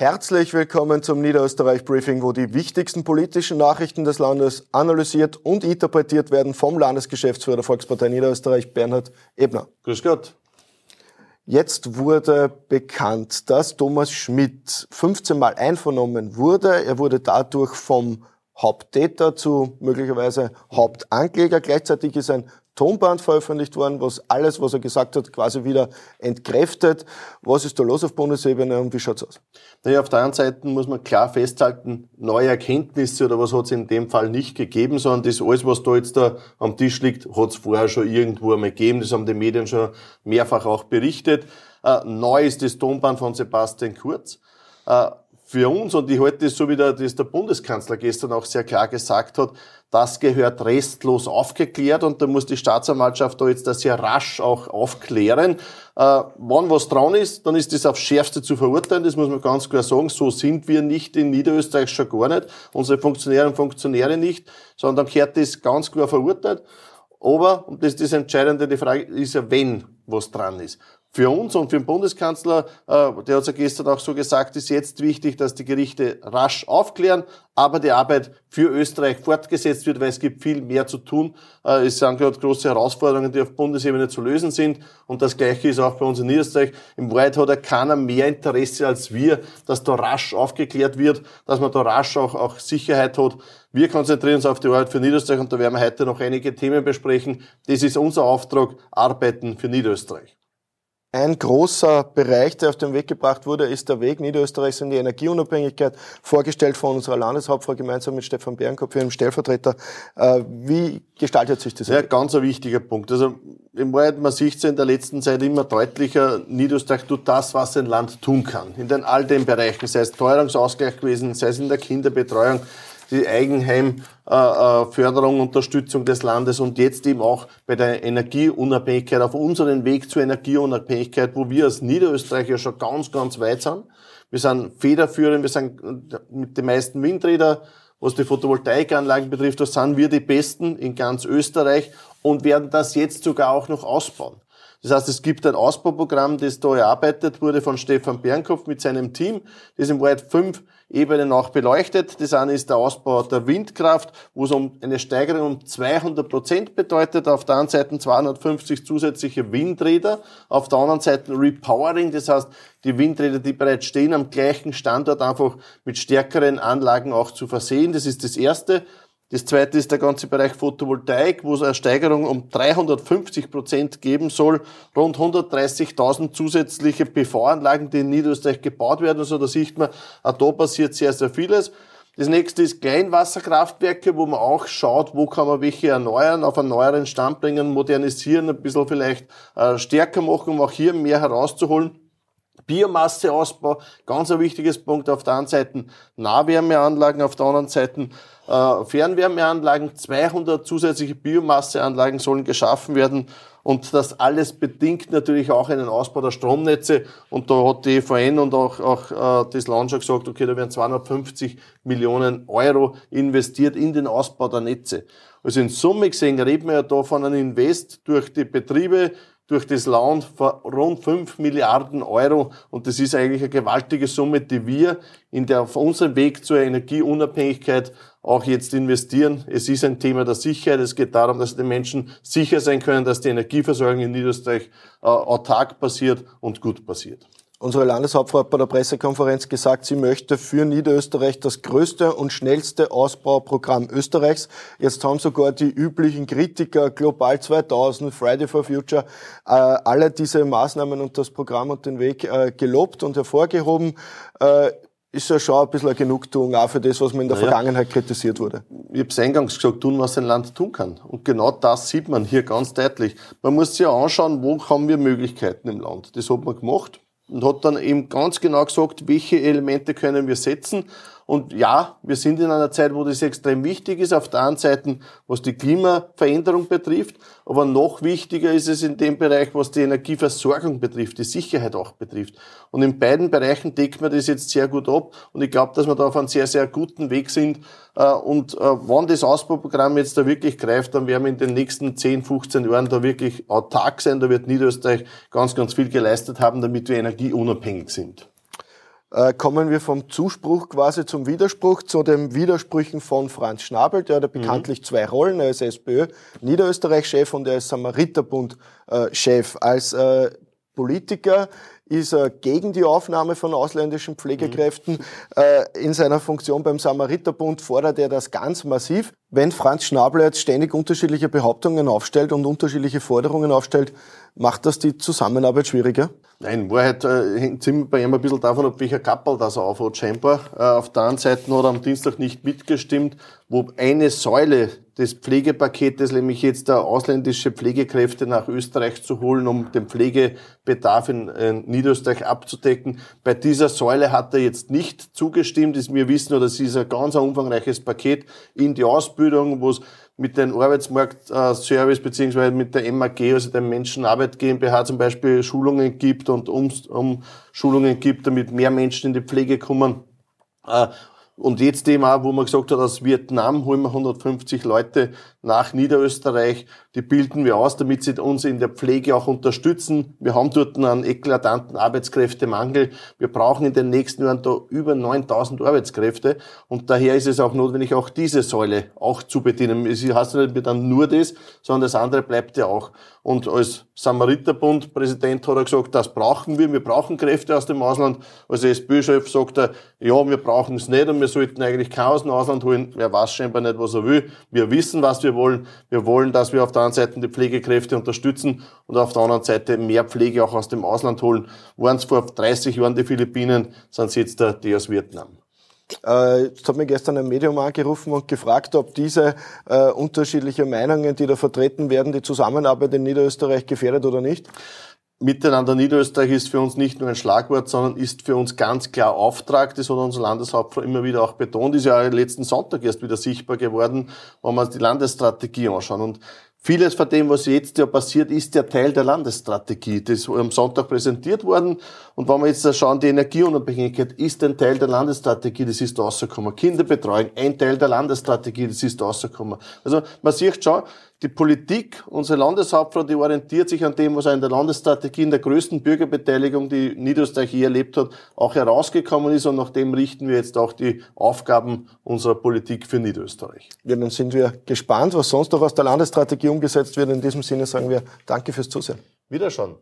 Herzlich willkommen zum Niederösterreich Briefing, wo die wichtigsten politischen Nachrichten des Landes analysiert und interpretiert werden vom Landesgeschäftsführer der Volkspartei Niederösterreich, Bernhard Ebner. Grüß Gott. Jetzt wurde bekannt, dass Thomas Schmidt 15 Mal einvernommen wurde. Er wurde dadurch vom Haupttäter zu möglicherweise Hauptankläger. Gleichzeitig ist ein Tonband veröffentlicht worden, was alles, was er gesagt hat, quasi wieder entkräftet. Was ist da los auf Bundesebene und wie schaut's aus? Naja, auf der einen Seite muss man klar festhalten, neue Erkenntnisse oder was hat es in dem Fall nicht gegeben, sondern das alles, was da jetzt da am Tisch liegt, hat es vorher schon irgendwo einmal gegeben. Das haben die Medien schon mehrfach auch berichtet. Äh, neu ist das Tonband von Sebastian Kurz. Äh, für uns, und ich halte das so wie der, das der Bundeskanzler gestern auch sehr klar gesagt hat, das gehört restlos aufgeklärt und da muss die Staatsanwaltschaft da jetzt das sehr rasch auch aufklären. Äh, wann was dran ist, dann ist das aufs Schärfste zu verurteilen, das muss man ganz klar sagen. So sind wir nicht in Niederösterreich schon gar nicht, unsere Funktionäre und Funktionäre nicht, sondern gehört das ganz klar verurteilt. Aber, und das ist das Entscheidende, die Frage ist ja, wenn was dran ist für uns und für den Bundeskanzler, äh, der hat ja gestern auch so gesagt, ist jetzt wichtig, dass die Gerichte rasch aufklären, aber die Arbeit für Österreich fortgesetzt wird, weil es gibt viel mehr zu tun. Äh, es sind gerade große Herausforderungen, die auf Bundesebene zu lösen sind. Und das Gleiche ist auch bei uns in Niederösterreich. Im Wahrheit hat ja keiner mehr Interesse als wir, dass da rasch aufgeklärt wird, dass man da rasch auch, auch Sicherheit hat. Wir konzentrieren uns auf die Arbeit für Niederösterreich und da werden wir heute noch einige Themen besprechen. Das ist unser Auftrag, Arbeiten für Niederösterreich. Ein großer Bereich, der auf den Weg gebracht wurde, ist der Weg Niederösterreichs in die Energieunabhängigkeit, vorgestellt von unserer Landeshauptfrau gemeinsam mit Stefan Bärenkopf, ihrem Stellvertreter. Äh, wie gestaltet sich das? Ja, ganz ein wichtiger Punkt. Also im Wahrheit, man sieht es in der letzten Zeit immer deutlicher, Niederösterreich tut das, was ein Land tun kann. In den all den Bereichen, sei es Teuerungsausgleich gewesen, sei es in der Kinderbetreuung, die Eigenheimförderung, Unterstützung des Landes und jetzt eben auch bei der Energieunabhängigkeit auf unseren Weg zur Energieunabhängigkeit, wo wir als Niederösterreicher schon ganz, ganz weit sind. Wir sind federführend, wir sind mit den meisten Windräder, was die Photovoltaikanlagen betrifft, da sind wir die Besten in ganz Österreich und werden das jetzt sogar auch noch ausbauen. Das heißt, es gibt ein Ausbauprogramm, das da erarbeitet wurde von Stefan Bernkopf mit seinem Team, das im Wald fünf Ebenen auch beleuchtet. Das eine ist der Ausbau der Windkraft, wo es um eine Steigerung um 200 Prozent bedeutet. Auf der einen Seite 250 zusätzliche Windräder, auf der anderen Seite Repowering, das heißt, die Windräder, die bereits stehen, am gleichen Standort einfach mit stärkeren Anlagen auch zu versehen. Das ist das erste. Das zweite ist der ganze Bereich Photovoltaik, wo es eine Steigerung um 350 Prozent geben soll. Rund 130.000 zusätzliche PV-Anlagen, die in Niederösterreich gebaut werden. Also da sieht man, auch da passiert sehr, sehr vieles. Das nächste ist Kleinwasserkraftwerke, wo man auch schaut, wo kann man welche erneuern, auf einen neueren Stand bringen, modernisieren, ein bisschen vielleicht äh, stärker machen, um auch hier mehr herauszuholen. Biomasseausbau, ganz ein wichtiges Punkt. Auf der einen Seite Nahwärmeanlagen, auf der anderen Seite äh, Fernwärmeanlagen. 200 zusätzliche Biomasseanlagen sollen geschaffen werden. Und das alles bedingt natürlich auch einen Ausbau der Stromnetze. Und da hat die EVN und auch, auch äh, das Land schon gesagt, okay, da werden 250 Millionen Euro investiert in den Ausbau der Netze. Also in Summe gesehen reden wir ja da von einem Invest durch die Betriebe, durch das Land von rund 5 Milliarden Euro. Und das ist eigentlich eine gewaltige Summe, die wir in der, auf unserem Weg zur Energieunabhängigkeit auch jetzt investieren. Es ist ein Thema der Sicherheit. Es geht darum, dass die Menschen sicher sein können, dass die Energieversorgung in Niederösterreich äh, autark passiert und gut passiert unsere Landeshauptfrau hat bei der Pressekonferenz gesagt, sie möchte für Niederösterreich das größte und schnellste Ausbauprogramm Österreichs. Jetzt haben sogar die üblichen Kritiker, Global 2000, Friday for Future, äh, alle diese Maßnahmen und das Programm und den Weg äh, gelobt und hervorgehoben. Äh, ist ja schon ein bisschen eine Genugtuung auch für das, was man in der naja, Vergangenheit kritisiert wurde. Ich habe es eingangs gesagt, tun, was ein Land tun kann. Und genau das sieht man hier ganz deutlich. Man muss sich ja anschauen, wo haben wir Möglichkeiten im Land. Das hat man gemacht und hat dann eben ganz genau gesagt, welche Elemente können wir setzen. Und ja, wir sind in einer Zeit, wo das extrem wichtig ist, auf der einen Seite, was die Klimaveränderung betrifft, aber noch wichtiger ist es in dem Bereich, was die Energieversorgung betrifft, die Sicherheit auch betrifft. Und in beiden Bereichen deckt man das jetzt sehr gut ab und ich glaube, dass wir da auf einem sehr, sehr guten Weg sind. Äh, und äh, wenn das Ausbauprogramm jetzt da wirklich greift, dann werden wir in den nächsten 10, 15 Jahren da wirklich autark sein. Da wird Niederösterreich ganz, ganz viel geleistet haben, damit wir energieunabhängig sind. Äh, kommen wir vom Zuspruch quasi zum Widerspruch, zu den Widersprüchen von Franz Schnabel. Der hat ja mhm. bekanntlich zwei Rollen. Er ist SPÖ Niederösterreich-Chef und er ist Samariterbund-Chef. Als äh, Politiker ist er gegen die Aufnahme von ausländischen Pflegekräften. Mhm. Äh, in seiner Funktion beim Samariterbund fordert er das ganz massiv. Wenn Franz Schnabel jetzt ständig unterschiedliche Behauptungen aufstellt und unterschiedliche Forderungen aufstellt, macht das die Zusammenarbeit schwieriger? Nein, in Wahrheit äh, hängt bei ihm ein bisschen davon ab, welcher Kappel das er aufhat. Scheinbar äh, auf der anderen Seite hat er am Dienstag nicht mitgestimmt, wo eine Säule des Pflegepaketes, nämlich jetzt ausländische Pflegekräfte nach Österreich zu holen, um den Pflegebedarf in, in Niederösterreich abzudecken. Bei dieser Säule hat er jetzt nicht zugestimmt, ist mir wissen, oder es ist ein ganz umfangreiches Paket in die Ausbildung, wo es mit dem Arbeitsmarktservice äh, beziehungsweise mit der MAG, also der Menschenarbeit GmbH zum Beispiel Schulungen gibt und um, um Schulungen gibt, damit mehr Menschen in die Pflege kommen. Und jetzt eben auch, wo man gesagt hat, aus Vietnam holen wir 150 Leute nach Niederösterreich, die bilden wir aus, damit sie uns in der Pflege auch unterstützen. Wir haben dort einen eklatanten Arbeitskräftemangel. Wir brauchen in den nächsten Jahren da über 9000 Arbeitskräfte und daher ist es auch notwendig, auch diese Säule auch zu bedienen. Es heißt nicht dann nur das, sondern das andere bleibt ja auch. Und als Samariterbund-Präsident hat er gesagt, das brauchen wir, wir brauchen Kräfte aus dem Ausland. Als SPÖ-Chef sagt er, ja, wir brauchen es nicht und wir sollten eigentlich keinen aus dem Ausland holen. Er weiß scheinbar nicht, was er will. Wir wissen, was wir wollen. Wir wollen, dass wir auf der einen Seite die Pflegekräfte unterstützen und auf der anderen Seite mehr Pflege auch aus dem Ausland holen. Waren es vor 30 Jahren die Philippinen, sind es jetzt die aus Vietnam. Äh, jetzt hat mir gestern ein Medium angerufen und gefragt, ob diese äh, unterschiedlichen Meinungen, die da vertreten werden, die Zusammenarbeit in Niederösterreich gefährdet oder nicht. Miteinander Niederösterreich ist für uns nicht nur ein Schlagwort, sondern ist für uns ganz klar Auftrag. Das hat unser Landeshauptfrau immer wieder auch betont. Ist ja letzten Sonntag erst wieder sichtbar geworden, wenn wir uns die Landesstrategie anschauen. Und Vieles von dem, was jetzt ja passiert, ist ja Teil der Landesstrategie. Das ist am Sonntag präsentiert worden. Und wenn wir jetzt schauen, die Energieunabhängigkeit ist ein Teil der Landesstrategie, das ist rausgekommen. Kinderbetreuung, ein Teil der Landesstrategie, das ist rausgekommen. Also man sieht schon, die Politik, unsere Landeshauptfrau, die orientiert sich an dem, was in der Landesstrategie in der größten Bürgerbeteiligung, die Niederösterreich je erlebt hat, auch herausgekommen ist. Und nach dem richten wir jetzt auch die Aufgaben unserer Politik für Niederösterreich. Ja, dann sind wir gespannt, was sonst noch aus der Landesstrategie umgesetzt wird. In diesem Sinne sagen wir Danke fürs Zusehen. Wiederschauen.